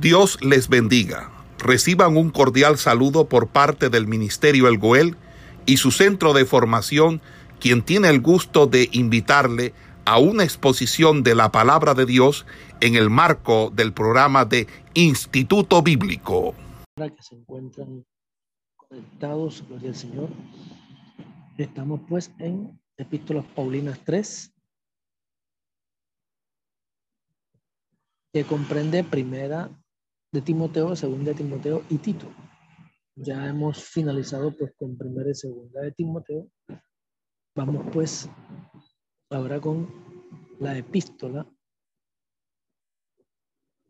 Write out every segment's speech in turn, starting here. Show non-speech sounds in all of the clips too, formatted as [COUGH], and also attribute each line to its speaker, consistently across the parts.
Speaker 1: Dios les bendiga. Reciban un cordial saludo por parte del Ministerio El Goel y su centro de formación, quien tiene el gusto de invitarle a una exposición de la palabra de Dios en el marco del programa de Instituto Bíblico.
Speaker 2: que se encuentran conectados, gloria al Señor. Estamos pues en Epístolas Paulinas 3, que comprende primera de Timoteo, segunda de Timoteo y Tito. Ya hemos finalizado pues con primera y segunda de Timoteo. Vamos pues ahora con la epístola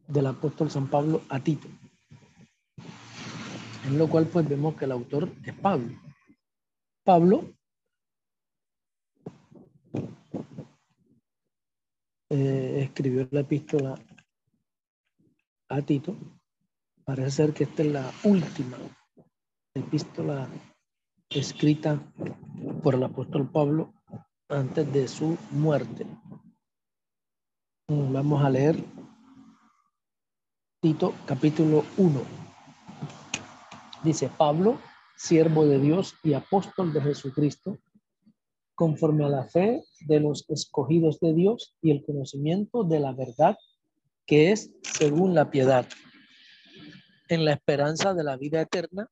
Speaker 2: del apóstol San Pablo a Tito. En lo cual pues vemos que el autor es Pablo. Pablo eh, escribió la epístola a Tito. Parece ser que esta es la última epístola escrita por el apóstol Pablo antes de su muerte. Vamos a leer Tito capítulo 1. Dice Pablo, siervo de Dios y apóstol de Jesucristo, conforme a la fe de los escogidos de Dios y el conocimiento de la verdad que es según la piedad, en la esperanza de la vida eterna,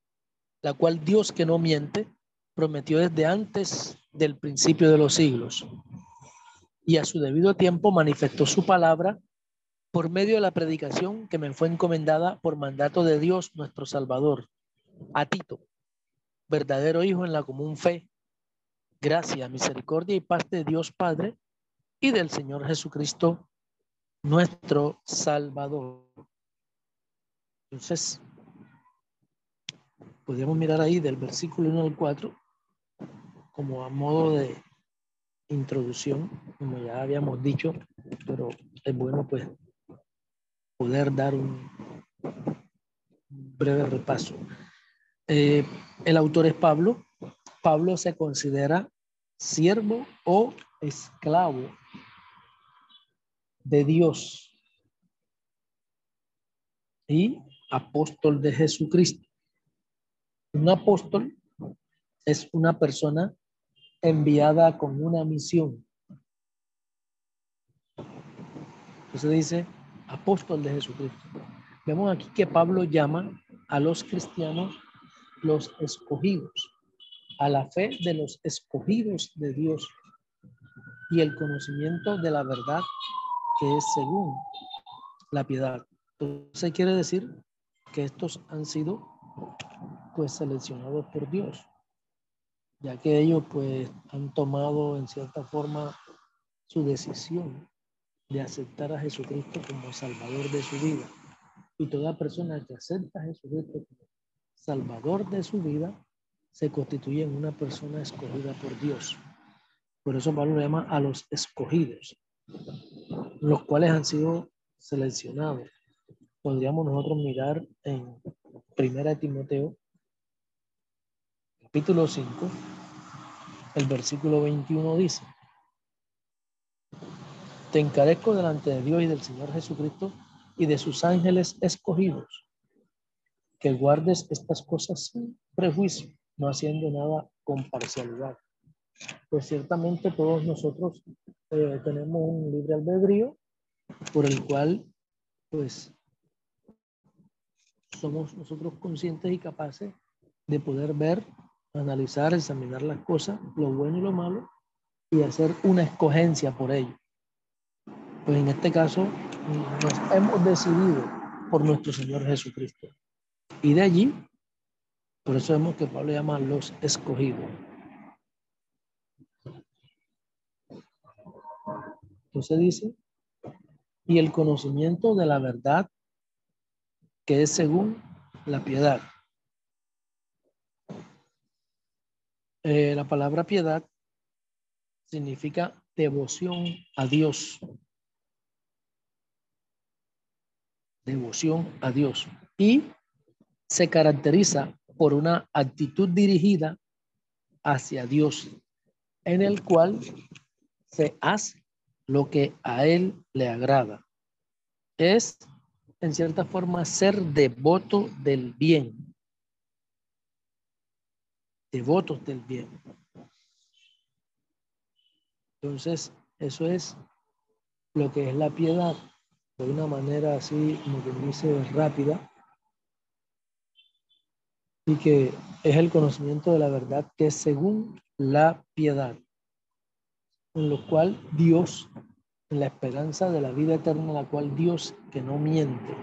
Speaker 2: la cual Dios que no miente, prometió desde antes del principio de los siglos. Y a su debido tiempo manifestó su palabra por medio de la predicación que me fue encomendada por mandato de Dios nuestro Salvador, a Tito, verdadero Hijo en la común fe. Gracia, misericordia y paz de Dios Padre y del Señor Jesucristo nuestro Salvador. Entonces, podríamos mirar ahí del versículo 1 al 4 como a modo de introducción, como ya habíamos dicho, pero es bueno pues poder dar un breve repaso. Eh, el autor es Pablo. Pablo se considera siervo o esclavo de Dios y apóstol de Jesucristo. Un apóstol es una persona enviada con una misión. Entonces dice apóstol de Jesucristo. Vemos aquí que Pablo llama a los cristianos los escogidos, a la fe de los escogidos de Dios y el conocimiento de la verdad que es según la piedad. Entonces quiere decir que estos han sido pues seleccionados por Dios, ya que ellos pues han tomado en cierta forma su decisión de aceptar a Jesucristo como Salvador de su vida. Y toda persona que acepta a Jesucristo como Salvador de su vida se constituye en una persona escogida por Dios. Por eso Pablo llama a los escogidos los cuales han sido seleccionados. Podríamos nosotros mirar en Primera Timoteo, capítulo 5, el versículo 21 dice, te encarezco delante de Dios y del Señor Jesucristo y de sus ángeles escogidos, que guardes estas cosas sin prejuicio, no haciendo nada con parcialidad. Pues ciertamente todos nosotros eh, tenemos un libre albedrío por el cual, pues, somos nosotros conscientes y capaces de poder ver, analizar, examinar las cosas, lo bueno y lo malo, y hacer una escogencia por ello. Pues en este caso nos hemos decidido por nuestro Señor Jesucristo. Y de allí, por eso vemos que Pablo llama los escogidos. Entonces dice, y el conocimiento de la verdad que es según la piedad. Eh, la palabra piedad significa devoción a Dios. Devoción a Dios. Y se caracteriza por una actitud dirigida hacia Dios, en el cual se hace lo que a él le agrada. Es en cierta forma, ser devoto del bien. Devotos del bien. Entonces, eso es lo que es la piedad, de una manera así, como que dice, rápida, y que es el conocimiento de la verdad que es según la piedad, en lo cual Dios la esperanza de la vida eterna, la cual Dios, que no miente,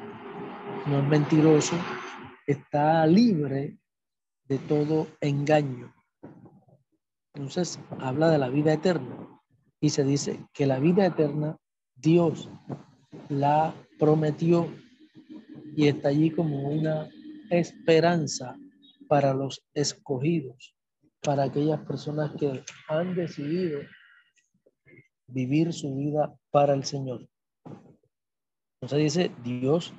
Speaker 2: no es mentiroso, está libre de todo engaño. Entonces habla de la vida eterna y se dice que la vida eterna Dios la prometió y está allí como una esperanza para los escogidos, para aquellas personas que han decidido vivir su vida para el Señor. Entonces dice, Dios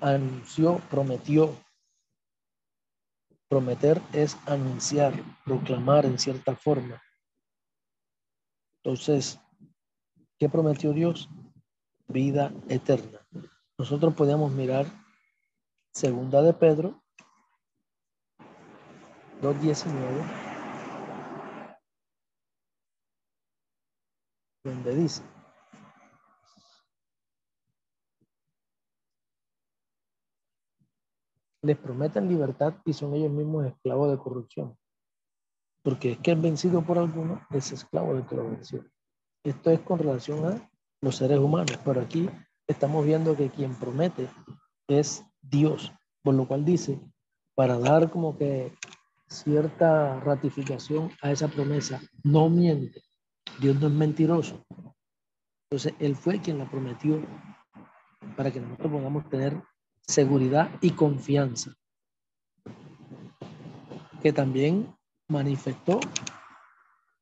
Speaker 2: anunció, prometió. Prometer es anunciar, proclamar en cierta forma. Entonces, ¿qué prometió Dios? Vida eterna. Nosotros podemos mirar segunda de Pedro 2.19 donde dice, les prometen libertad y son ellos mismos esclavos de corrupción. Porque es que el vencido por alguno es esclavo de corrupción. Esto es con relación a los seres humanos, pero aquí estamos viendo que quien promete es Dios, por lo cual dice, para dar como que cierta ratificación a esa promesa, no miente, Dios no es mentiroso. Entonces, Él fue quien la prometió para que nosotros podamos tener seguridad y confianza. Que también manifestó,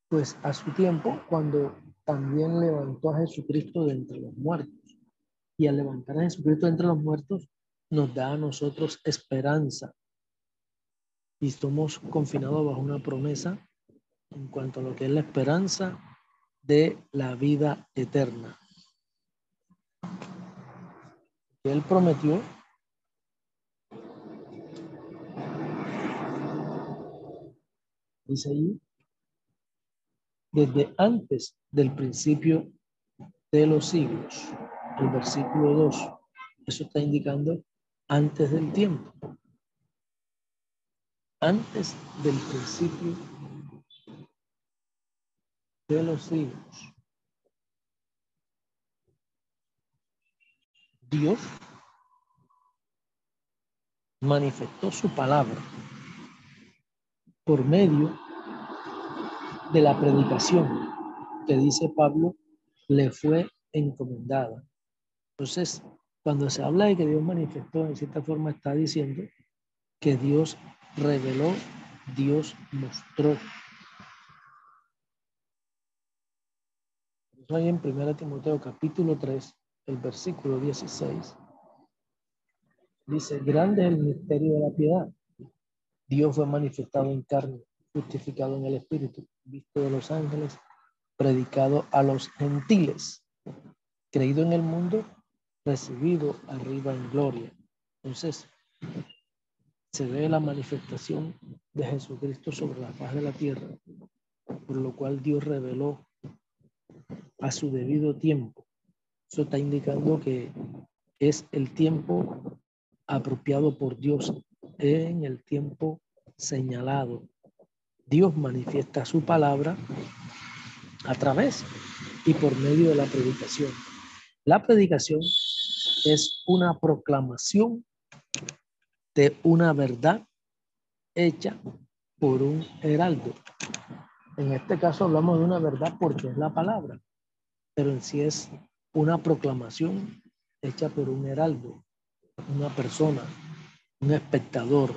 Speaker 2: pues, a su tiempo, cuando también levantó a Jesucristo de entre los muertos. Y al levantar a Jesucristo de entre los muertos, nos da a nosotros esperanza. Y estamos confinados bajo una promesa en cuanto a lo que es la esperanza de la vida eterna. Él prometió dice ahí, desde antes del principio de los siglos. El versículo 2, eso está indicando antes del tiempo. Antes del principio de los siglos. Dios manifestó su palabra por medio de la predicación que dice Pablo le fue encomendada. Entonces, cuando se habla de que Dios manifestó, en cierta forma está diciendo que Dios reveló, Dios mostró ahí en 1 Timoteo capítulo 3, el versículo 16, dice, grande es el misterio de la piedad. Dios fue manifestado en carne, justificado en el Espíritu, visto de los ángeles, predicado a los gentiles, creído en el mundo, recibido arriba en gloria. Entonces, se ve la manifestación de Jesucristo sobre la faz de la tierra, por lo cual Dios reveló a su debido tiempo. Eso está indicando que es el tiempo apropiado por Dios en el tiempo señalado. Dios manifiesta su palabra a través y por medio de la predicación. La predicación es una proclamación de una verdad hecha por un heraldo. En este caso hablamos de una verdad porque es la palabra, pero en sí es una proclamación hecha por un heraldo, una persona, un espectador.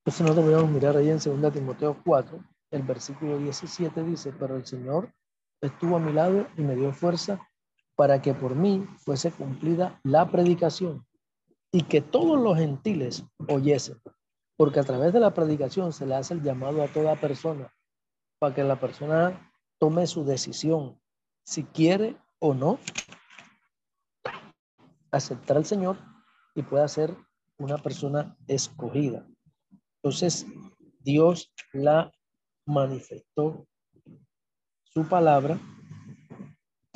Speaker 2: Entonces nosotros podemos mirar ahí en 2 Timoteo 4, el versículo 17 dice, pero el Señor estuvo a mi lado y me dio fuerza para que por mí fuese cumplida la predicación y que todos los gentiles oyesen porque a través de la predicación se le hace el llamado a toda persona para que la persona tome su decisión si quiere o no aceptar al Señor y pueda ser una persona escogida. Entonces, Dios la manifestó su palabra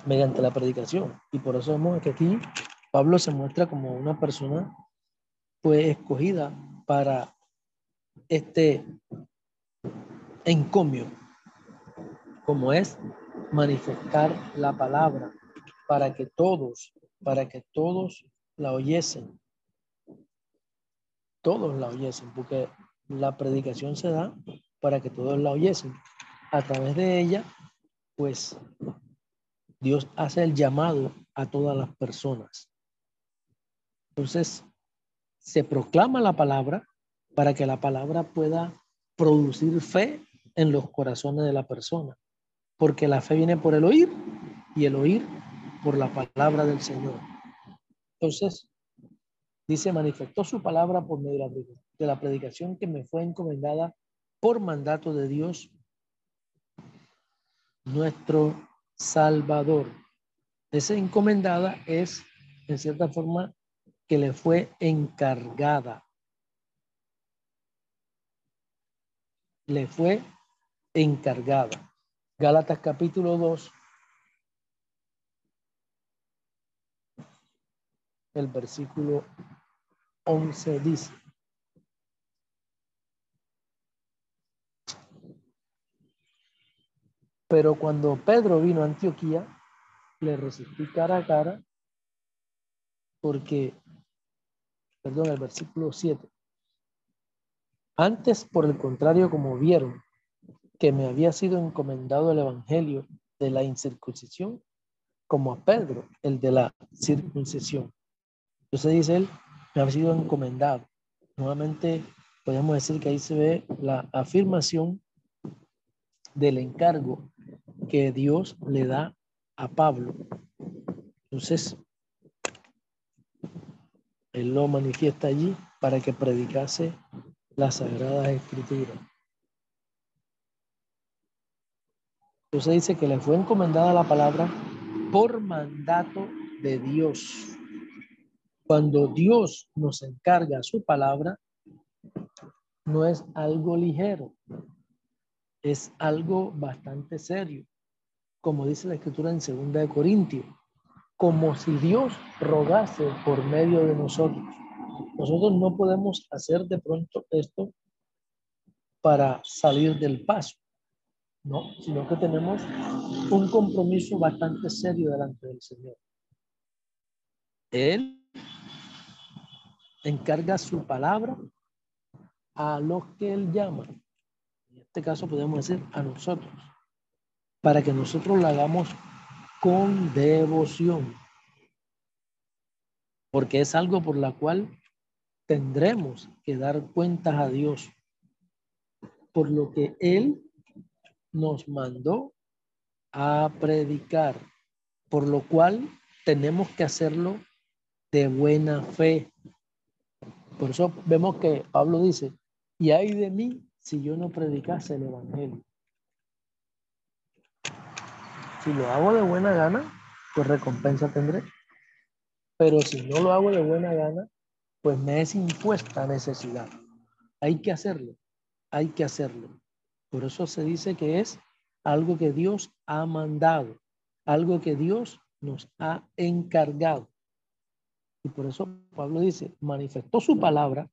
Speaker 2: mediante la predicación. Y por eso vemos que aquí Pablo se muestra como una persona pues escogida para este encomio, como es manifestar la palabra para que todos, para que todos la oyesen. Todos la oyesen, porque la predicación se da para que todos la oyesen. A través de ella, pues Dios hace el llamado a todas las personas. Entonces, se proclama la palabra para que la palabra pueda producir fe en los corazones de la persona, porque la fe viene por el oír y el oír por la palabra del Señor. Entonces, dice, manifestó su palabra por medio de la predicación que me fue encomendada por mandato de Dios, nuestro Salvador. Esa encomendada es, en cierta forma, que le fue encargada. Le fue encargada. Gálatas capítulo 2, el versículo 11 dice, pero cuando Pedro vino a Antioquía, le resistí cara a cara porque, perdón, el versículo 7, antes, por el contrario, como vieron que me había sido encomendado el evangelio de la incircuncisión, como a Pedro, el de la circuncisión. Entonces dice él, me ha sido encomendado. Nuevamente podemos decir que ahí se ve la afirmación del encargo que Dios le da a Pablo. Entonces, él lo manifiesta allí para que predicase las sagradas escrituras. Entonces dice que le fue encomendada la palabra por mandato de Dios. Cuando Dios nos encarga su palabra, no es algo ligero, es algo bastante serio, como dice la escritura en 2 de Corintios, como si Dios rogase por medio de nosotros. Nosotros no podemos hacer de pronto esto para salir del paso, no, sino que tenemos un compromiso bastante serio delante del Señor. Él encarga su palabra a los que Él llama. En este caso podemos decir a nosotros, para que nosotros la hagamos con devoción. Porque es algo por la cual tendremos que dar cuentas a Dios por lo que Él nos mandó a predicar, por lo cual tenemos que hacerlo de buena fe, por eso vemos que Pablo dice, y hay de mí si yo no predicase el Evangelio. Si lo hago de buena gana, pues recompensa tendré. Pero si no lo hago de buena gana, pues me es impuesta necesidad. Hay que hacerlo, hay que hacerlo. Por eso se dice que es algo que Dios ha mandado, algo que Dios nos ha encargado. Y por eso Pablo dice, manifestó su palabra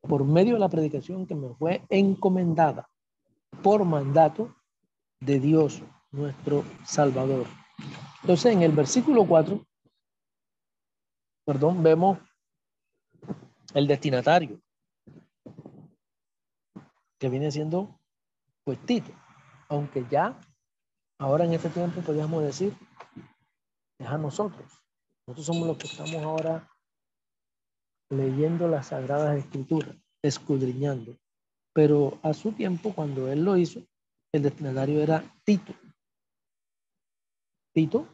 Speaker 2: por medio de la predicación que me fue encomendada por mandato de Dios, nuestro Salvador. Entonces, en el versículo 4, perdón, vemos el destinatario, que viene siendo pues Tito, aunque ya ahora en este tiempo podríamos decir, es a nosotros, nosotros somos los que estamos ahora leyendo las Sagradas Escrituras, escudriñando. Pero a su tiempo, cuando él lo hizo, el destinatario era Tito. Tito,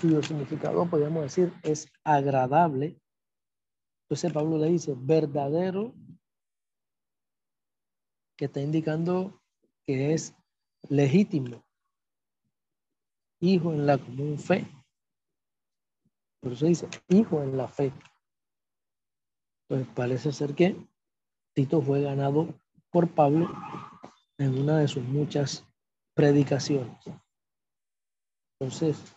Speaker 2: cuyo significado, podríamos decir, es agradable. Entonces Pablo le dice, verdadero, que está indicando que es legítimo, hijo en la común fe Por eso dice, hijo en la fe. Pues parece ser que Tito fue ganado por Pablo en una de sus muchas predicaciones. Entonces,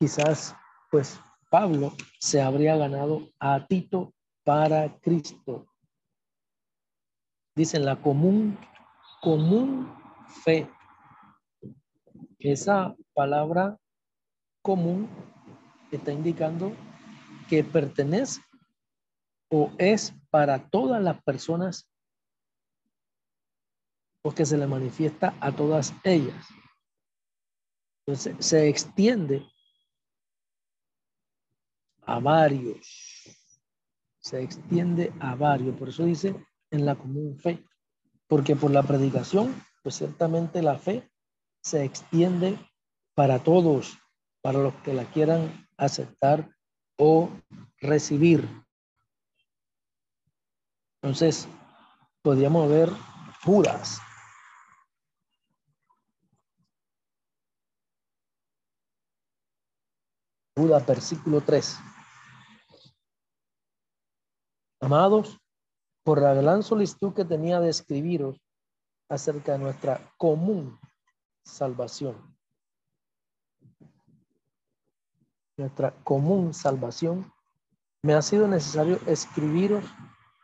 Speaker 2: quizás, pues, Pablo se habría ganado a Tito para Cristo. Dicen la común, común fe. Esa palabra común está indicando que pertenece o es para todas las personas o que se le manifiesta a todas ellas. Entonces se extiende a varios. Se extiende a varios. Por eso dice en la común fe. Porque por la predicación, pues ciertamente la fe se extiende para todos, para los que la quieran aceptar o recibir. Entonces, podríamos ver Judas. Judas, versículo 3. Amados, por la gran solicitud que tenía de escribiros acerca de nuestra común salvación. Nuestra común salvación, me ha sido necesario escribiros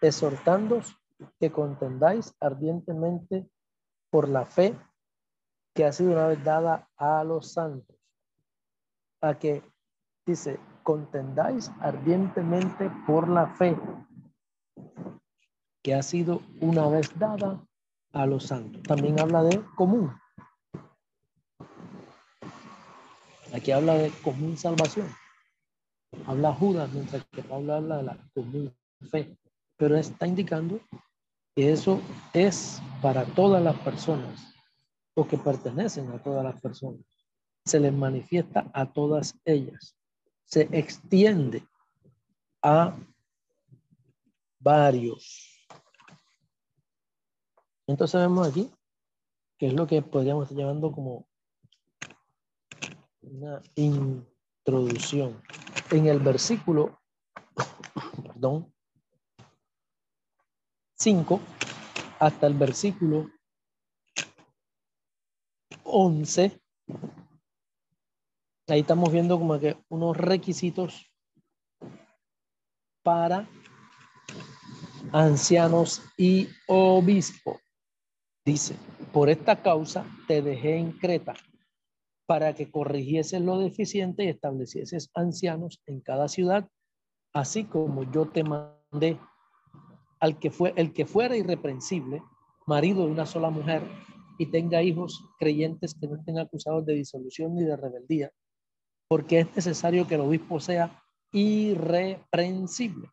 Speaker 2: exhortándoos que contendáis ardientemente por la fe que ha sido una vez dada a los santos, a que dice, contendáis ardientemente por la fe que ha sido una vez dada a los santos. También habla de común. Aquí habla de común salvación. Habla Judas, mientras que Pablo habla de la común fe. Pero está indicando que eso es para todas las personas o que pertenecen a todas las personas. Se les manifiesta a todas ellas. Se extiende a varios. Entonces vemos aquí que es lo que podríamos estar llamando como una introducción. En el versículo, [COUGHS] perdón, 5 hasta el versículo 11, ahí estamos viendo como que unos requisitos para ancianos y obispo. Dice, por esta causa te dejé en Creta para que corrigieses lo deficiente y establecieses ancianos en cada ciudad, así como yo te mandé al que fue el que fuera irreprensible, marido de una sola mujer y tenga hijos creyentes que no estén acusados de disolución ni de rebeldía, porque es necesario que el obispo sea irreprensible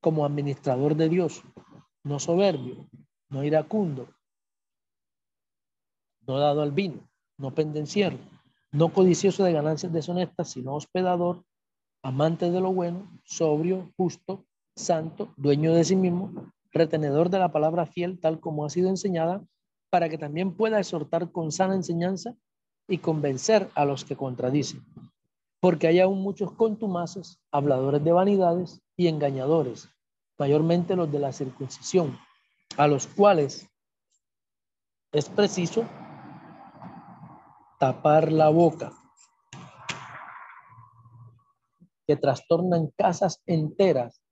Speaker 2: como administrador de Dios, no soberbio, no iracundo, no dado al vino, no pendenciero, no codicioso de ganancias deshonestas, sino hospedador, amante de lo bueno, sobrio, justo, santo, dueño de sí mismo, retenedor de la palabra fiel tal como ha sido enseñada, para que también pueda exhortar con sana enseñanza y convencer a los que contradicen. Porque hay aún muchos contumaces, habladores de vanidades y engañadores, mayormente los de la circuncisión, a los cuales es preciso tapar la boca, que trastornan casas enteras,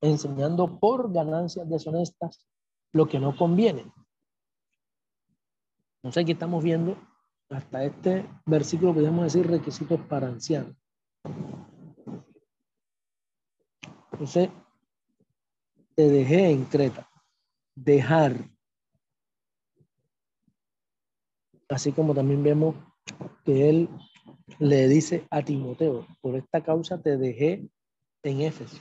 Speaker 2: enseñando por ganancias deshonestas lo que no conviene. Entonces aquí estamos viendo hasta este versículo, podríamos decir requisitos para ancianos. Entonces, te dejé en Creta. Dejar. Así como también vemos que él le dice a Timoteo, por esta causa te dejé en Éfeso.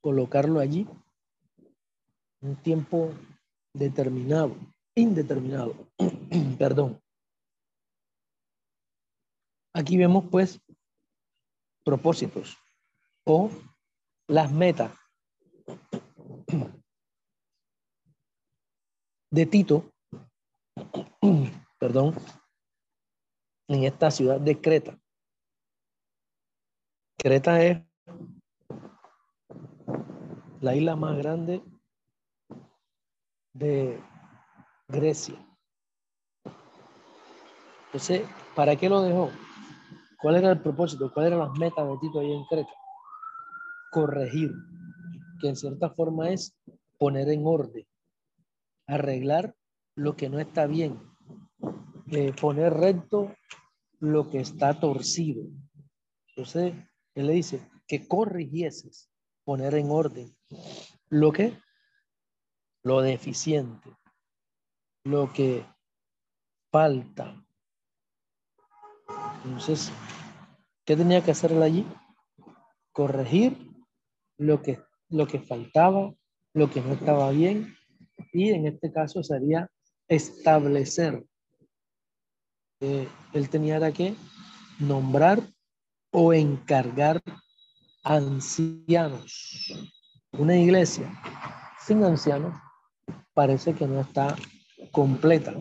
Speaker 2: Colocarlo allí un tiempo determinado, indeterminado, [CLEARS THROAT] perdón. Aquí vemos pues propósitos o las metas [CLEARS THROAT] de Tito [CLEARS THROAT] perdón, en esta ciudad de Creta. Creta es la isla más grande de Grecia. Entonces, ¿para qué lo dejó? ¿Cuál era el propósito? ¿Cuál era las metas de Tito ahí en Creta? Corregir, que en cierta forma es poner en orden, arreglar lo que no está bien, eh, poner recto lo que está torcido. Entonces, él le dice que corrigieses, poner en orden lo que, lo deficiente, lo que falta. Entonces, ¿qué tenía que hacer él allí? Corregir lo que, lo que faltaba, lo que no estaba bien, y en este caso sería establecer. Eh, él tenía que nombrar o encargar ancianos. Una iglesia sin ancianos parece que no está completa.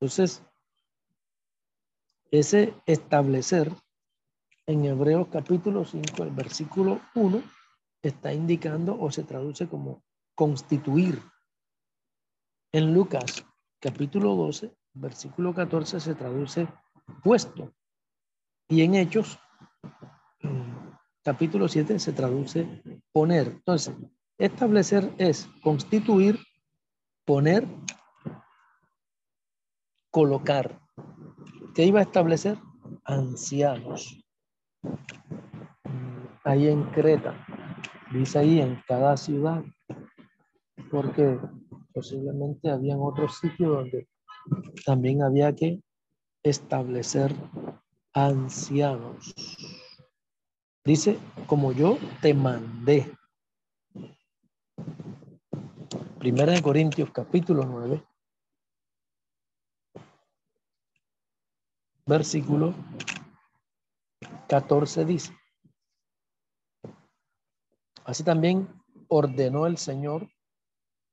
Speaker 2: Entonces, ese establecer en Hebreos capítulo 5, el versículo 1, está indicando o se traduce como constituir. En Lucas capítulo 12, versículo 14, se traduce puesto. Y en Hechos, capítulo 7, se traduce poner. Entonces, establecer es constituir, poner, colocar. ¿Qué iba a establecer? Ancianos. Ahí en Creta, dice ahí en cada ciudad, porque posiblemente habían otros sitios donde también había que establecer ancianos. Dice, como yo te mandé. Primera de Corintios capítulo 9, versículo 14 dice, así también ordenó el Señor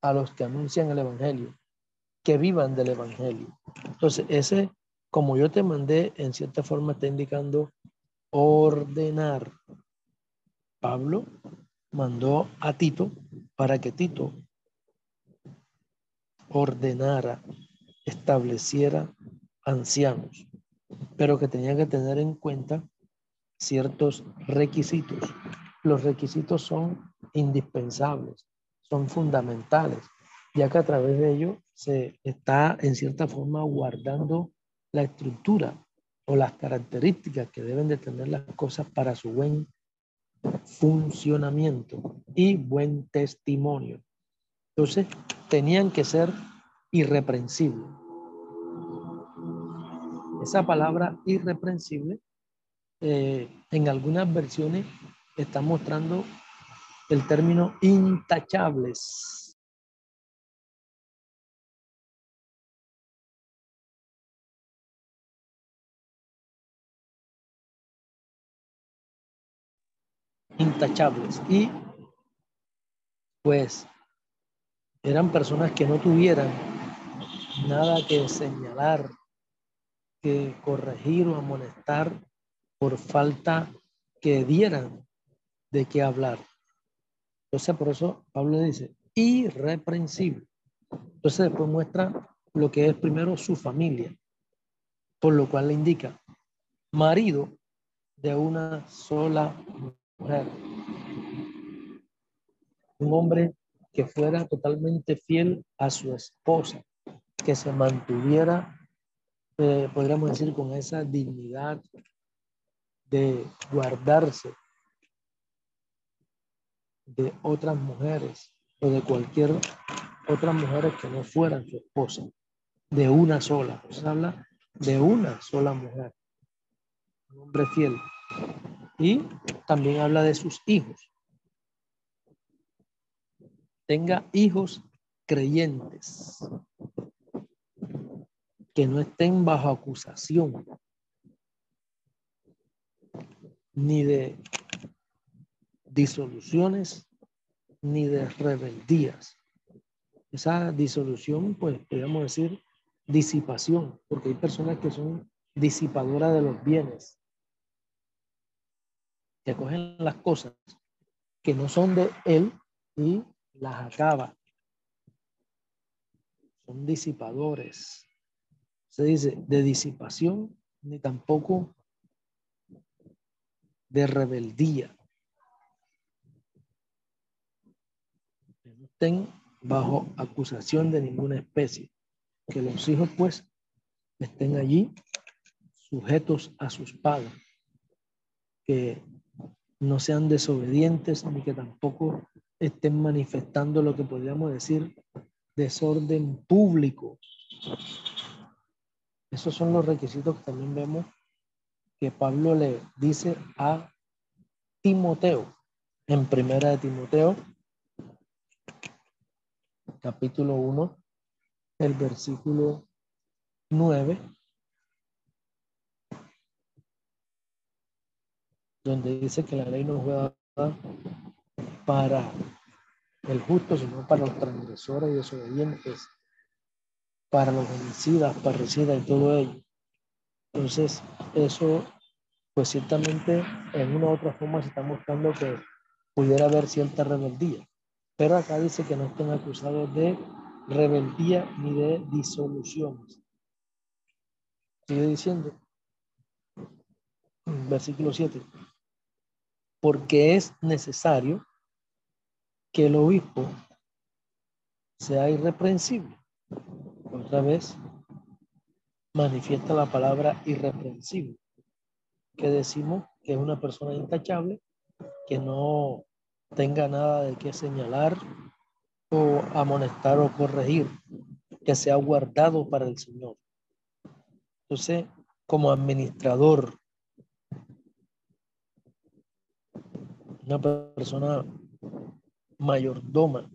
Speaker 2: a los que anuncian el Evangelio, que vivan del Evangelio. Entonces, ese, como yo te mandé, en cierta forma está indicando ordenar. Pablo mandó a Tito para que Tito ordenara, estableciera ancianos, pero que tenía que tener en cuenta ciertos requisitos. Los requisitos son indispensables, son fundamentales, ya que a través de ello se está en cierta forma guardando la estructura o las características que deben de tener las cosas para su buen funcionamiento y buen testimonio. Entonces, tenían que ser irreprensibles. Esa palabra irreprensible eh, en algunas versiones está mostrando el término intachables. Intachables. Y pues eran personas que no tuvieran nada que señalar, que corregir o amonestar por falta que dieran de qué hablar. Entonces, por eso Pablo dice, irreprensible. Entonces, después muestra lo que es primero su familia, por lo cual le indica marido de una sola mujer. Un hombre que fuera totalmente fiel a su esposa, que se mantuviera, eh, podríamos decir, con esa dignidad de guardarse de otras mujeres o de cualquier otras mujeres que no fueran su esposa, de una sola. Se habla de una sola mujer, un hombre fiel. Y también habla de sus hijos. Tenga hijos creyentes que no estén bajo acusación ni de disoluciones ni de rebeldías. Esa disolución, pues podríamos decir, disipación, porque hay personas que son disipadoras de los bienes, que cogen las cosas que no son de él y las acaba. Son disipadores. Se dice de disipación ni tampoco de rebeldía. no estén bajo acusación de ninguna especie. Que los hijos pues estén allí sujetos a sus padres. Que no sean desobedientes ni que tampoco estén manifestando lo que podríamos decir desorden público. Esos son los requisitos que también vemos que Pablo le dice a Timoteo en primera de Timoteo, capítulo 1, el versículo 9, donde dice que la ley no fue dada para el justo, sino para los transgresores y desobedientes, para los homicidas, parricidas y todo ello. Entonces, eso, pues ciertamente en una u otra forma se está mostrando que pudiera haber cierta rebeldía. Pero acá dice que no estén acusados de rebeldía ni de disoluciones. Sigue diciendo, versículo 7, porque es necesario que el obispo sea irreprensible. Otra vez, manifiesta la palabra irreprensible, que decimos que es una persona intachable, que no tenga nada de qué señalar o amonestar o corregir, que sea guardado para el Señor. Entonces, como administrador, una persona mayordoma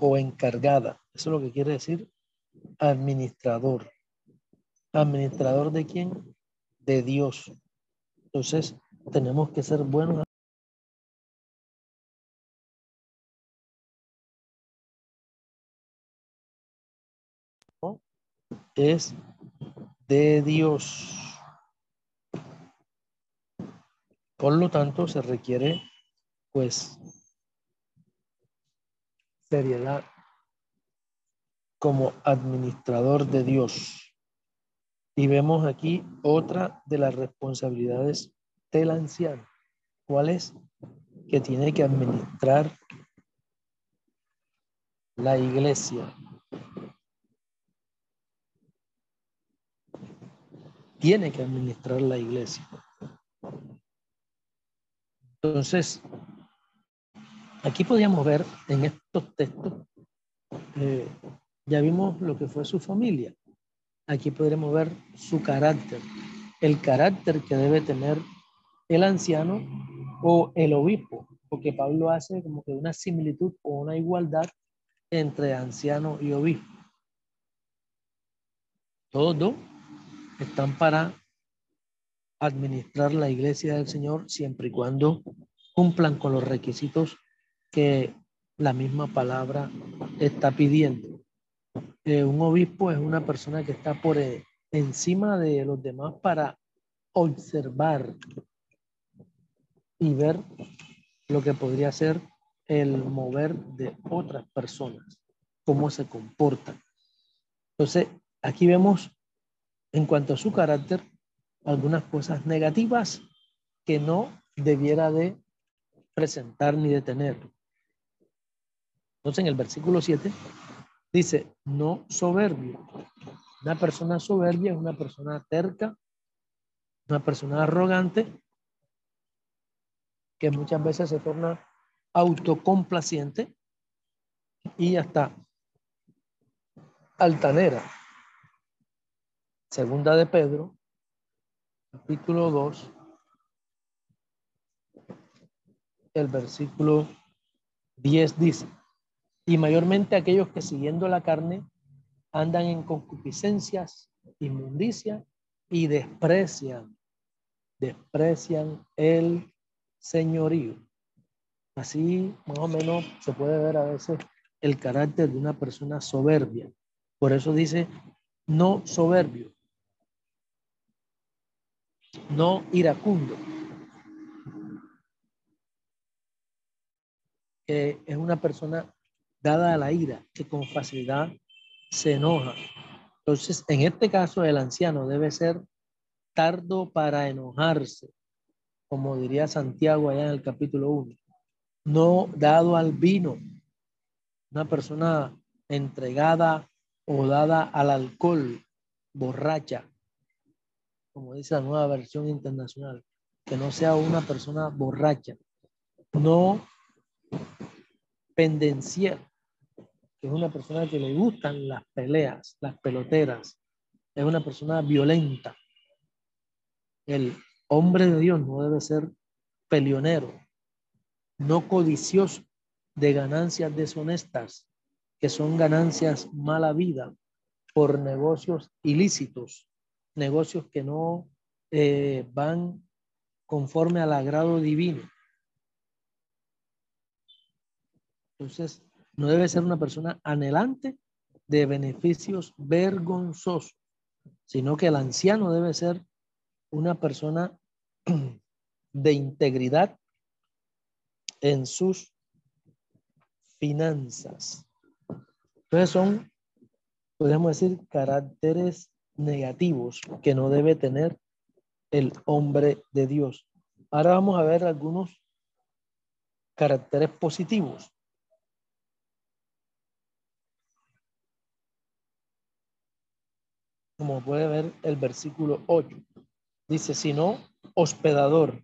Speaker 2: o encargada, eso es lo que quiere decir administrador. ¿Administrador de quién? De Dios. Entonces, tenemos que ser buenos. Es de Dios. Por lo tanto, se requiere, pues, seriedad como administrador de Dios. Y vemos aquí otra de las responsabilidades del anciano. ¿Cuál es? Que tiene que administrar la iglesia. Tiene que administrar la iglesia. Entonces, aquí podríamos ver en estos textos, eh, ya vimos lo que fue su familia, Aquí podremos ver su carácter, el carácter que debe tener el anciano o el obispo, porque Pablo hace como que una similitud o una igualdad entre anciano y obispo. Todos están para administrar la iglesia del Señor siempre y cuando cumplan con los requisitos que la misma palabra está pidiendo un obispo es una persona que está por e, encima de los demás para observar y ver lo que podría ser el mover de otras personas, cómo se comportan. Entonces, aquí vemos en cuanto a su carácter algunas cosas negativas que no debiera de presentar ni de tener. Entonces, en el versículo 7 Dice, no soberbio. Una persona soberbia es una persona terca, una persona arrogante, que muchas veces se torna autocomplaciente y hasta altanera. Segunda de Pedro, capítulo 2, el versículo 10 dice, y mayormente aquellos que siguiendo la carne andan en concupiscencias, inmundicia y desprecian, desprecian el señorío. Así más o menos se puede ver a veces el carácter de una persona soberbia. Por eso dice, no soberbio, no iracundo. que es una persona dada a la ira, que con facilidad se enoja. Entonces, en este caso, el anciano debe ser tardo para enojarse, como diría Santiago allá en el capítulo 1. No dado al vino, una persona entregada o dada al alcohol, borracha, como dice la nueva versión internacional, que no sea una persona borracha, no pendencial, que es una persona que le gustan las peleas, las peloteras, es una persona violenta. El hombre de Dios no debe ser peleonero, no codicioso de ganancias deshonestas, que son ganancias mala vida por negocios ilícitos, negocios que no eh, van conforme al agrado divino. Entonces, no debe ser una persona anhelante de beneficios vergonzosos, sino que el anciano debe ser una persona [CLEARS THROAT] de integridad en sus finanzas. Entonces son, podríamos decir, caracteres negativos que no debe tener el hombre de Dios. Ahora vamos a ver algunos caracteres positivos. como puede ver el versículo 8. Dice, sino hospedador,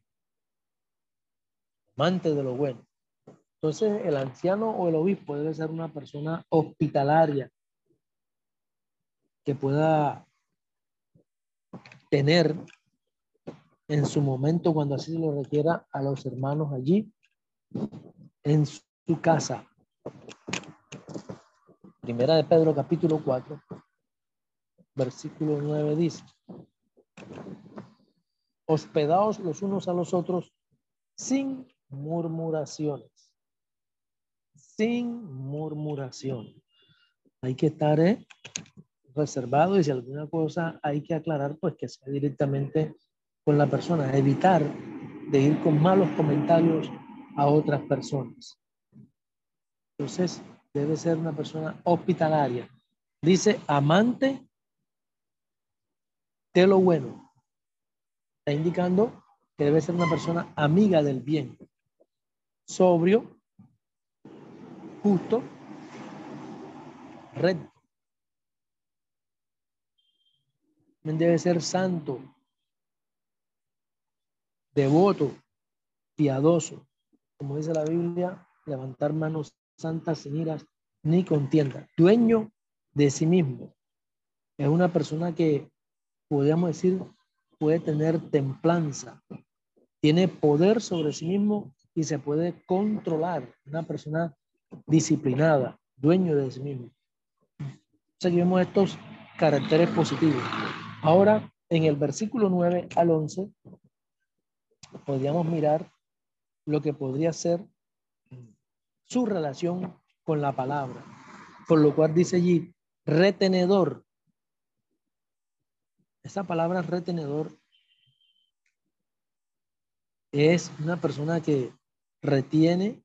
Speaker 2: amante de lo bueno. Entonces, el anciano o el obispo debe ser una persona hospitalaria que pueda tener en su momento, cuando así lo requiera, a los hermanos allí en su casa. Primera de Pedro capítulo 4, versículo 9 dice, hospedaos los unos a los otros sin murmuraciones, sin murmuración. Hay que estar ¿eh? Reservado y si alguna cosa hay que aclarar, pues que sea directamente con la persona, evitar de ir con malos comentarios a otras personas. Entonces, debe ser una persona hospitalaria. Dice amante de lo bueno. Está indicando que debe ser una persona amiga del bien, sobrio, justo, recto. Debe ser santo, devoto, piadoso. Como dice la Biblia, levantar manos santas sin iras ni contienda. Dueño de sí mismo. Es una persona que podríamos decir, puede tener templanza, tiene poder sobre sí mismo y se puede controlar. Una persona disciplinada, dueño de sí mismo. Seguimos estos caracteres positivos. Ahora, en el versículo 9 al 11, podríamos mirar lo que podría ser su relación con la palabra. Por lo cual dice allí, retenedor esa palabra retenedor es una persona que retiene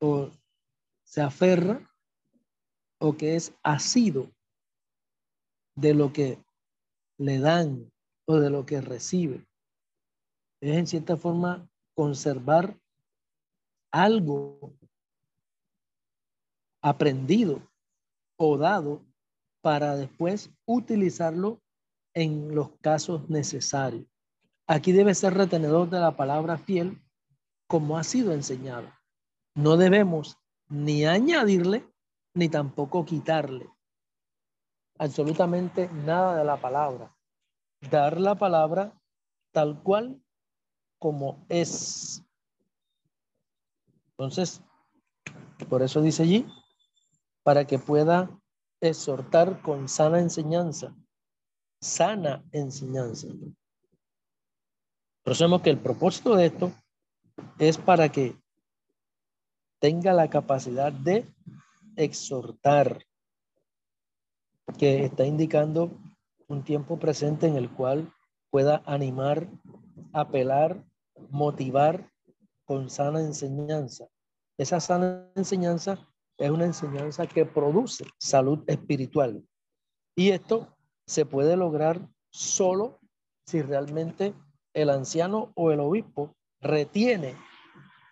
Speaker 2: o se aferra o que es asido de lo que le dan o de lo que recibe. Es en cierta forma conservar algo aprendido o dado para después utilizarlo en los casos necesarios. Aquí debe ser retenedor de la palabra fiel como ha sido enseñado. No debemos ni añadirle ni tampoco quitarle absolutamente nada de la palabra. Dar la palabra tal cual como es. Entonces, por eso dice allí, para que pueda exhortar con sana enseñanza, sana enseñanza. Pero que el propósito de esto es para que tenga la capacidad de exhortar, que está indicando un tiempo presente en el cual pueda animar, apelar, motivar con sana enseñanza. Esa sana enseñanza es una enseñanza que produce salud espiritual. Y esto se puede lograr solo si realmente el anciano o el obispo retiene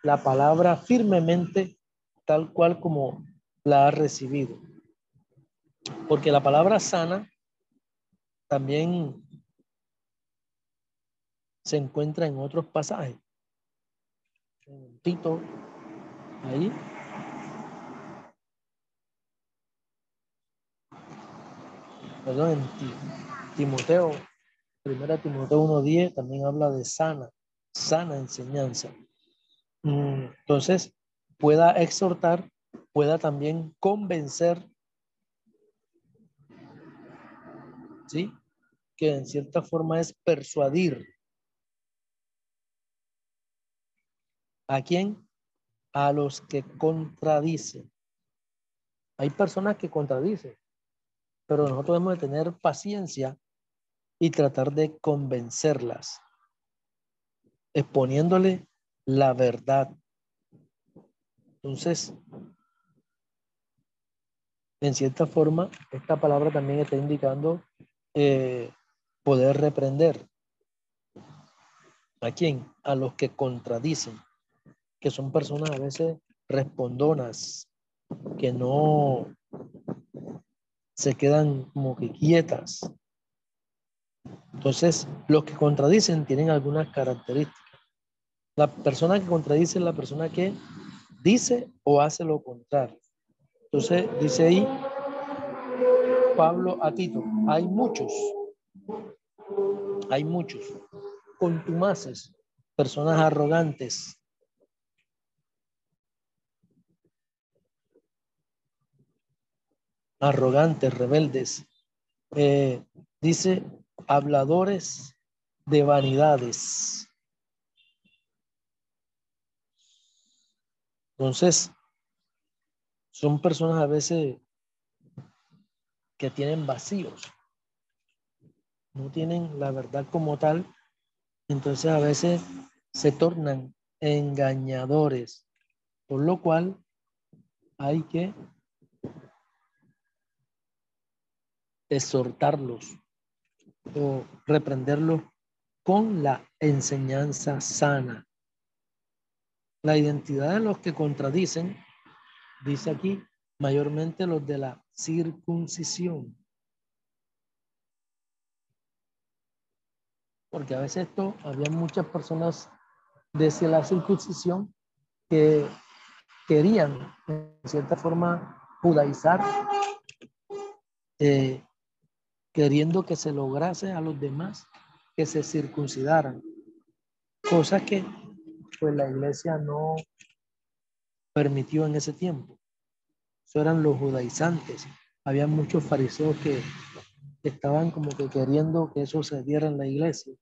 Speaker 2: la palabra firmemente tal cual como la ha recibido. Porque la palabra sana también se encuentra en otros pasajes. En Tito, ahí. Perdón, en Timoteo, primera Timoteo 1.10 también habla de sana, sana enseñanza. Mm, entonces, pueda exhortar, pueda también convencer, ¿sí? Que en cierta forma es persuadir. ¿A quién? A los que contradicen. Hay personas que contradicen, pero nosotros debemos de tener paciencia y tratar de convencerlas, exponiéndole la verdad. Entonces, en cierta forma, esta palabra también está indicando eh, poder reprender. ¿A quién? A los que contradicen, que son personas a veces respondonas, que no se quedan como que quietas. Entonces, los que contradicen tienen algunas características. La persona que contradice es la persona que dice o hace lo contrario. Entonces, dice ahí Pablo a Tito, hay muchos, hay muchos contumaces, personas arrogantes, arrogantes, rebeldes. Eh, dice, habladores de vanidades. Entonces, son personas a veces que tienen vacíos, no tienen la verdad como tal, entonces a veces se tornan engañadores, por lo cual hay que exhortarlos o reprenderlos con la enseñanza sana. La identidad de los que contradicen, dice aquí, mayormente los de la circuncisión. Porque a veces esto, había muchas personas desde la circuncisión que querían, en cierta forma, judaizar, eh, queriendo que se lograse a los demás que se circuncidaran. Cosa que pues la iglesia no permitió en ese tiempo. Eran los judaizantes. Había muchos fariseos que estaban como que queriendo que eso se diera en la iglesia.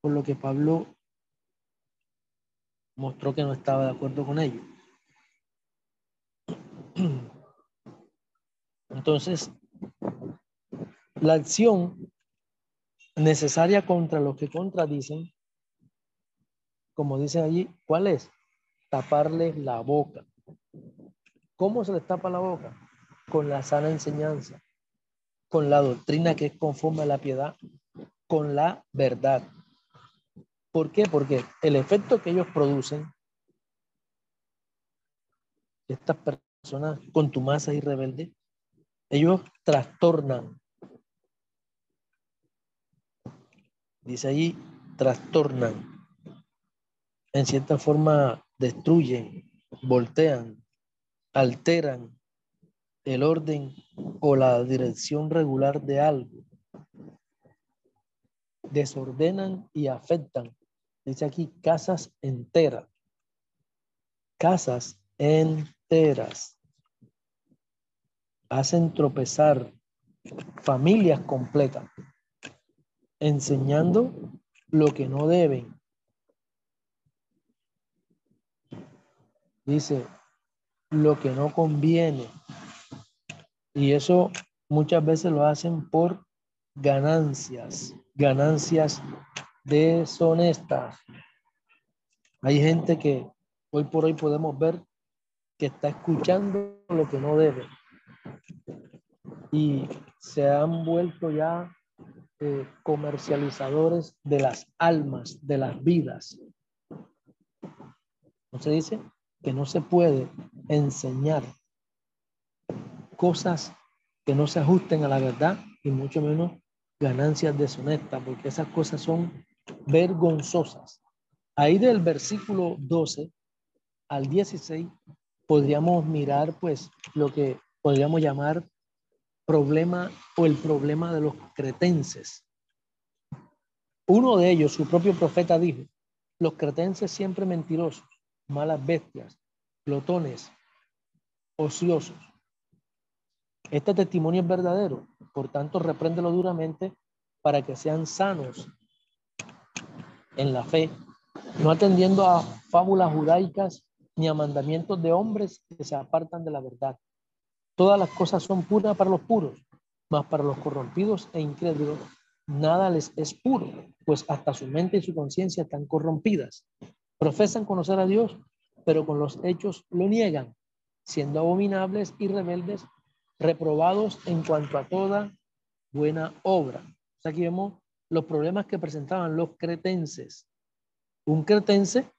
Speaker 2: Por lo que Pablo mostró que no estaba de acuerdo con ellos. Entonces, la acción necesaria contra los que contradicen como dice allí, ¿cuál es? Taparle la boca. ¿Cómo se les tapa la boca? Con la sana enseñanza, con la doctrina que es conforme a la piedad, con la verdad. ¿Por qué? Porque el efecto que ellos producen, estas personas contumaces y rebeldes, ellos trastornan. Dice allí, trastornan en cierta forma destruyen, voltean, alteran el orden o la dirección regular de algo. Desordenan y afectan. Dice aquí casas enteras. Casas enteras. Hacen tropezar familias completas, enseñando lo que no deben dice lo que no conviene. Y eso muchas veces lo hacen por ganancias, ganancias deshonestas. Hay gente que hoy por hoy podemos ver que está escuchando lo que no debe y se han vuelto ya eh, comercializadores de las almas, de las vidas. ¿No se dice? Que no se puede enseñar cosas que no se ajusten a la verdad y mucho menos ganancias deshonestas, porque esas cosas son vergonzosas. Ahí del versículo 12 al 16 podríamos mirar pues lo que podríamos llamar problema o el problema de los cretenses. Uno de ellos, su propio profeta, dijo, los cretenses siempre mentirosos, malas bestias, glotones, ociosos. Este testimonio es verdadero, por tanto, repréndelo duramente para que sean sanos en la fe, no atendiendo a fábulas judaicas ni a mandamientos de hombres que se apartan de la verdad. Todas las cosas son puras para los puros, mas para los corrompidos e incrédulos nada les es puro, pues hasta su mente y su conciencia están corrompidas. Profesan conocer a Dios, pero con los hechos lo niegan, siendo abominables y rebeldes, reprobados en cuanto a toda buena obra. aquí vemos los problemas que presentaban los cretenses. Un cretense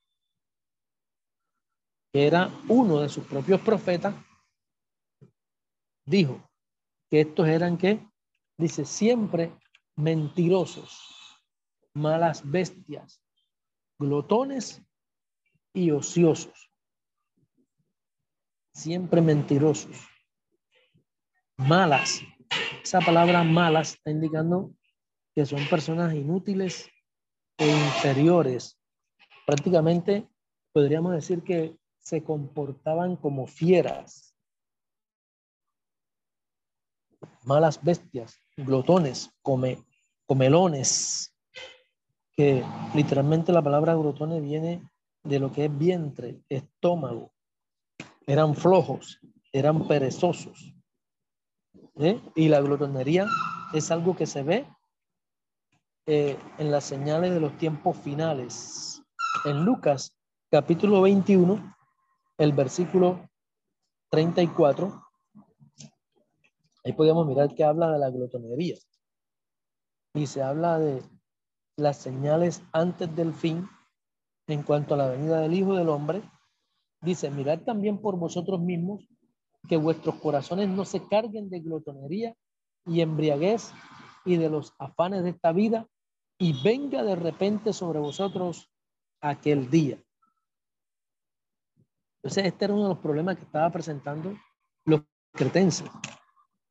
Speaker 2: que era uno de sus propios profetas, dijo que estos eran que, dice, siempre mentirosos, malas bestias, glotones y ociosos. Siempre mentirosos. Malas. Esa palabra malas está indicando que son personas inútiles e inferiores. Prácticamente podríamos decir que se comportaban como fieras malas bestias, glotones, come, comelones, que literalmente la palabra glotones viene de lo que es vientre, estómago. Eran flojos, eran perezosos. Y la glotonería es algo que se ve eh, en las señales de los tiempos finales. En Lucas capítulo 21, el versículo 34, Ahí podemos mirar que habla de la glotonería. Y se habla de las señales antes del fin en cuanto a la venida del Hijo del Hombre. Dice, mirad también por vosotros mismos que vuestros corazones no se carguen de glotonería y embriaguez y de los afanes de esta vida y venga de repente sobre vosotros aquel día. Entonces, este era uno de los problemas que estaba presentando los cretenses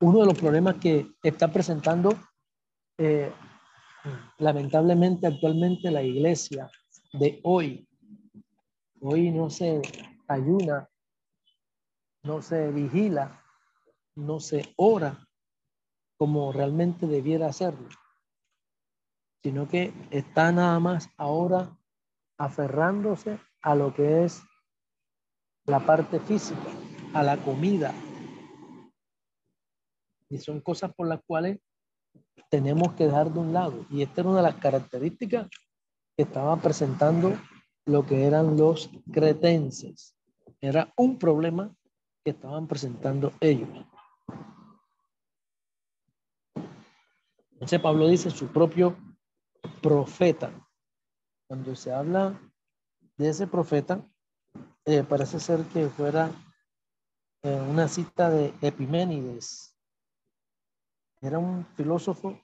Speaker 2: uno de los problemas que está presentando eh, lamentablemente actualmente la iglesia de hoy. Hoy no se ayuna, no se vigila, no se ora como realmente debiera hacerlo, sino que está nada más ahora aferrándose a lo que es la parte física, a la comida, y son cosas por las cuales tenemos que dejar de un lado. Y esta era una de las características estaba presentando lo que eran los cretenses. Era un problema que estaban presentando ellos. Entonces Pablo dice su propio profeta. Cuando se habla de ese profeta, eh, parece ser que fuera eh, una cita de Epiménides, era un filósofo,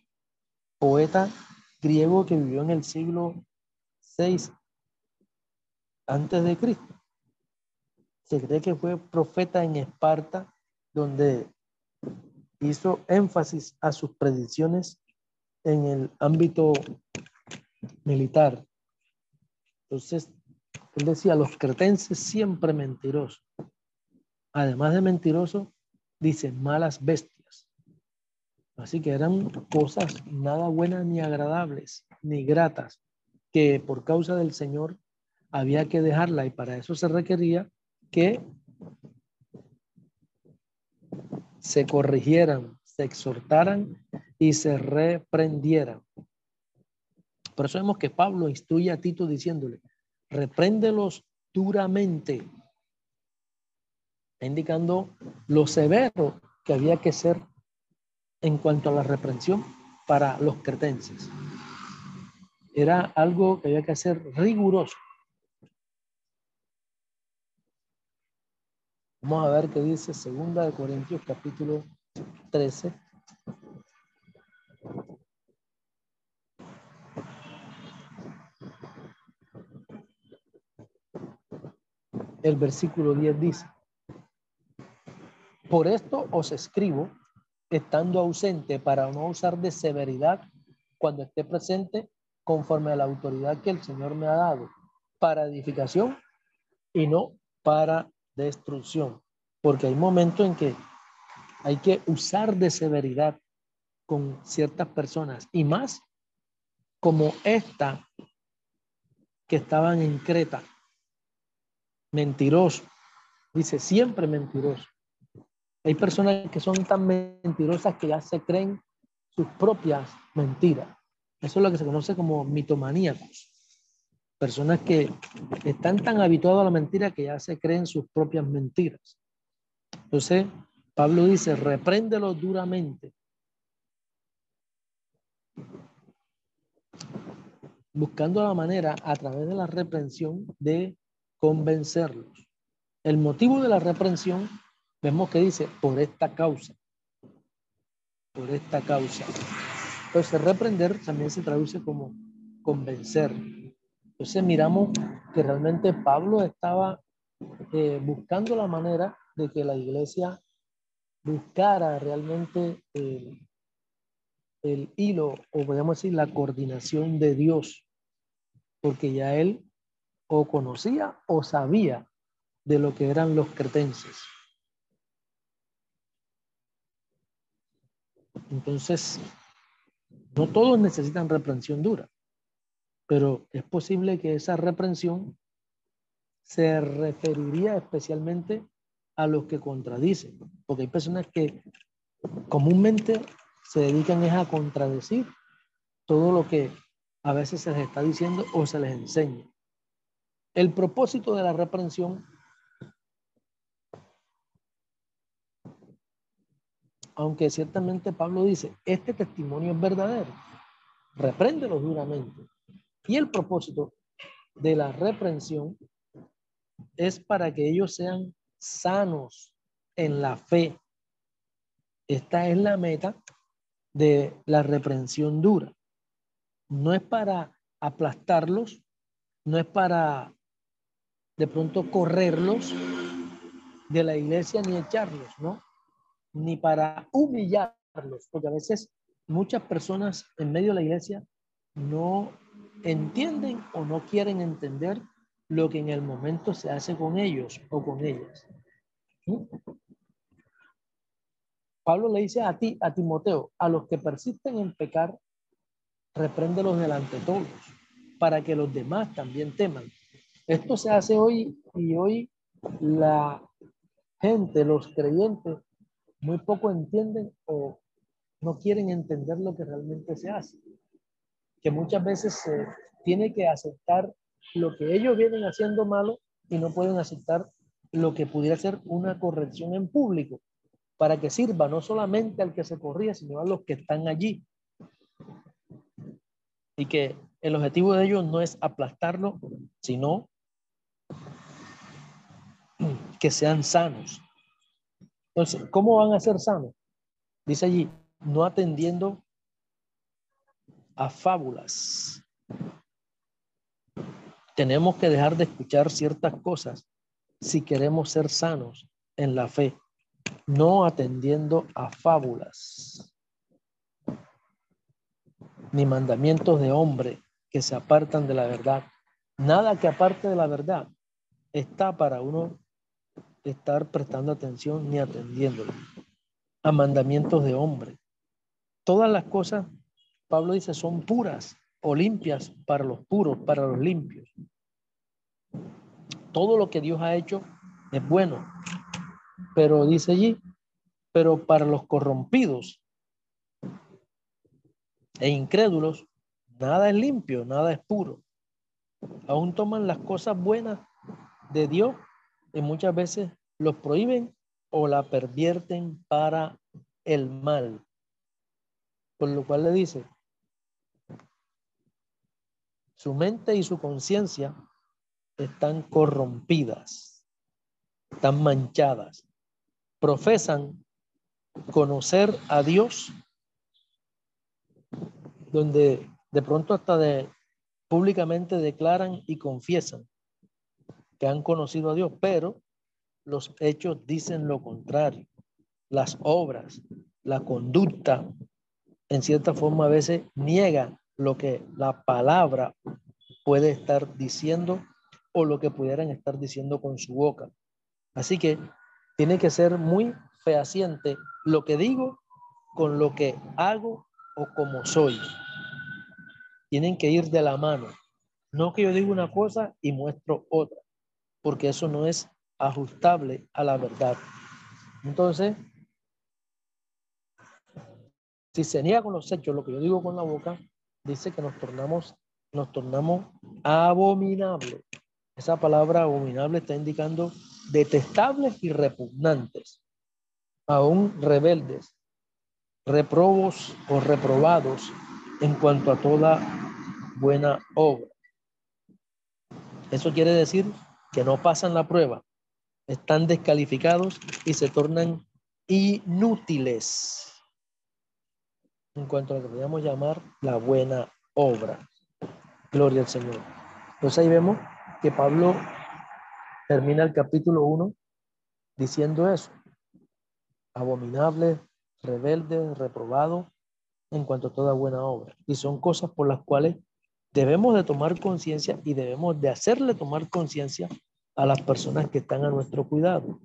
Speaker 2: poeta griego que vivió en el siglo VI antes de Cristo. Se cree que fue profeta en Esparta, donde hizo énfasis a sus predicciones en el ámbito militar. Entonces, él decía, los cretenses siempre mentirosos. Además de mentirosos, dicen malas bestias. Así que eran cosas nada buenas ni agradables, ni gratas, que por causa del Señor había que dejarla y para eso se requería que se corrigieran, se exhortaran y se reprendieran. Por eso vemos que Pablo instruye a Tito diciéndole, repréndelos duramente, indicando lo severo que había que ser en cuanto a la reprensión para los cretenses. Era algo que había que hacer riguroso. Vamos a ver qué dice Segunda de Corintios capítulo 13. El versículo 10 dice, por esto os escribo, estando ausente, para no usar de severidad cuando esté presente, conforme a la autoridad que el Señor me ha dado, para edificación y no para destrucción. Porque hay momentos en que hay que usar de severidad con ciertas personas y más como esta que estaban en Creta. Mentiroso. Dice, siempre mentiroso. Hay personas que son tan mentirosas que ya se creen sus propias mentiras. Eso es lo que se conoce como mitomaníacos. Personas que están tan habituadas a la mentira que ya se creen sus propias mentiras. Entonces, Pablo dice, repréndelo duramente. Buscando la manera a través de la reprensión de convencerlos. El motivo de la reprensión Vemos que dice, por esta causa. Por esta causa. Entonces, reprender también se traduce como convencer. Entonces, miramos que realmente Pablo estaba eh, buscando la manera de que la iglesia buscara realmente el, el hilo, o podemos decir la coordinación de Dios, porque ya él o conocía o sabía de lo que eran los cretenses. Entonces, no todos necesitan reprensión dura, pero es posible que esa reprensión se referiría especialmente a los que contradicen, porque hay personas que comúnmente se dedican a contradecir todo lo que a veces se les está diciendo o se les enseña. El propósito de la reprensión aunque ciertamente Pablo dice, este testimonio es verdadero, repréndelo duramente. Y el propósito de la reprensión es para que ellos sean sanos en la fe. Esta es la meta de la reprensión dura. No es para aplastarlos, no es para de pronto correrlos de la iglesia ni echarlos, ¿no? Ni para humillarlos, porque a veces muchas personas en medio de la iglesia no entienden o no quieren entender lo que en el momento se hace con ellos o con ellas. Pablo le dice a ti, a Timoteo, a los que persisten en pecar, repréndelos delante de todos, para que los demás también teman. Esto se hace hoy y hoy la gente, los creyentes, muy poco entienden o no quieren entender lo que realmente se hace. Que muchas veces se tiene que aceptar lo que ellos vienen haciendo malo y no pueden aceptar lo que pudiera ser una corrección en público para que sirva no solamente al que se corría, sino a los que están allí. Y que el objetivo de ellos no es aplastarlo, sino que sean sanos, entonces, ¿cómo van a ser sanos? Dice allí, no atendiendo a fábulas. Tenemos que dejar de escuchar ciertas cosas si queremos ser sanos en la fe, no atendiendo a fábulas ni mandamientos de hombre que se apartan de la verdad. Nada que aparte de la verdad está para uno estar prestando atención ni atendiéndolo. A mandamientos de hombre. Todas las cosas, Pablo dice, son puras o limpias para los puros, para los limpios. Todo lo que Dios ha hecho es bueno. Pero dice allí, pero para los corrompidos e incrédulos, nada es limpio, nada es puro. Aún toman las cosas buenas de Dios y muchas veces los prohíben o la pervierten para el mal. Por lo cual le dice, su mente y su conciencia están corrompidas, están manchadas, profesan conocer a Dios, donde de pronto hasta de públicamente declaran y confiesan que han conocido a Dios, pero los hechos dicen lo contrario. Las obras, la conducta, en cierta forma a veces niega lo que la palabra puede estar diciendo o lo que pudieran estar diciendo con su boca. Así que tiene que ser muy fehaciente lo que digo con lo que hago o como soy. Tienen que ir de la mano. No que yo diga una cosa y muestro otra, porque eso no es ajustable a la verdad. Entonces, si se niega con los hechos lo que yo digo con la boca, dice que nos tornamos, nos tornamos abominables. Esa palabra abominable está indicando detestables y repugnantes, aún rebeldes, reprobos o reprobados en cuanto a toda buena obra. Eso quiere decir que no pasan la prueba, están descalificados y se tornan inútiles en cuanto a lo que podríamos llamar la buena obra. Gloria al Señor. Entonces ahí vemos que Pablo termina el capítulo 1 diciendo eso. Abominable, rebelde, reprobado en cuanto a toda buena obra. Y son cosas por las cuales debemos de tomar conciencia y debemos de hacerle tomar conciencia a las personas que están a nuestro cuidado.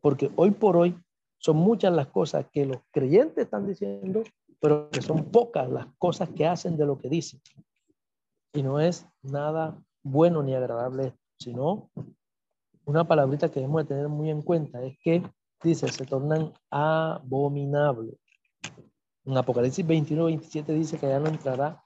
Speaker 2: Porque hoy por hoy son muchas las cosas que los creyentes están diciendo, pero que son pocas las cosas que hacen de lo que dicen. Y no es nada bueno ni agradable, sino una palabrita que debemos de tener muy en cuenta es que dice, se tornan abominables. En Apocalipsis 21, 27 dice que ya no entrará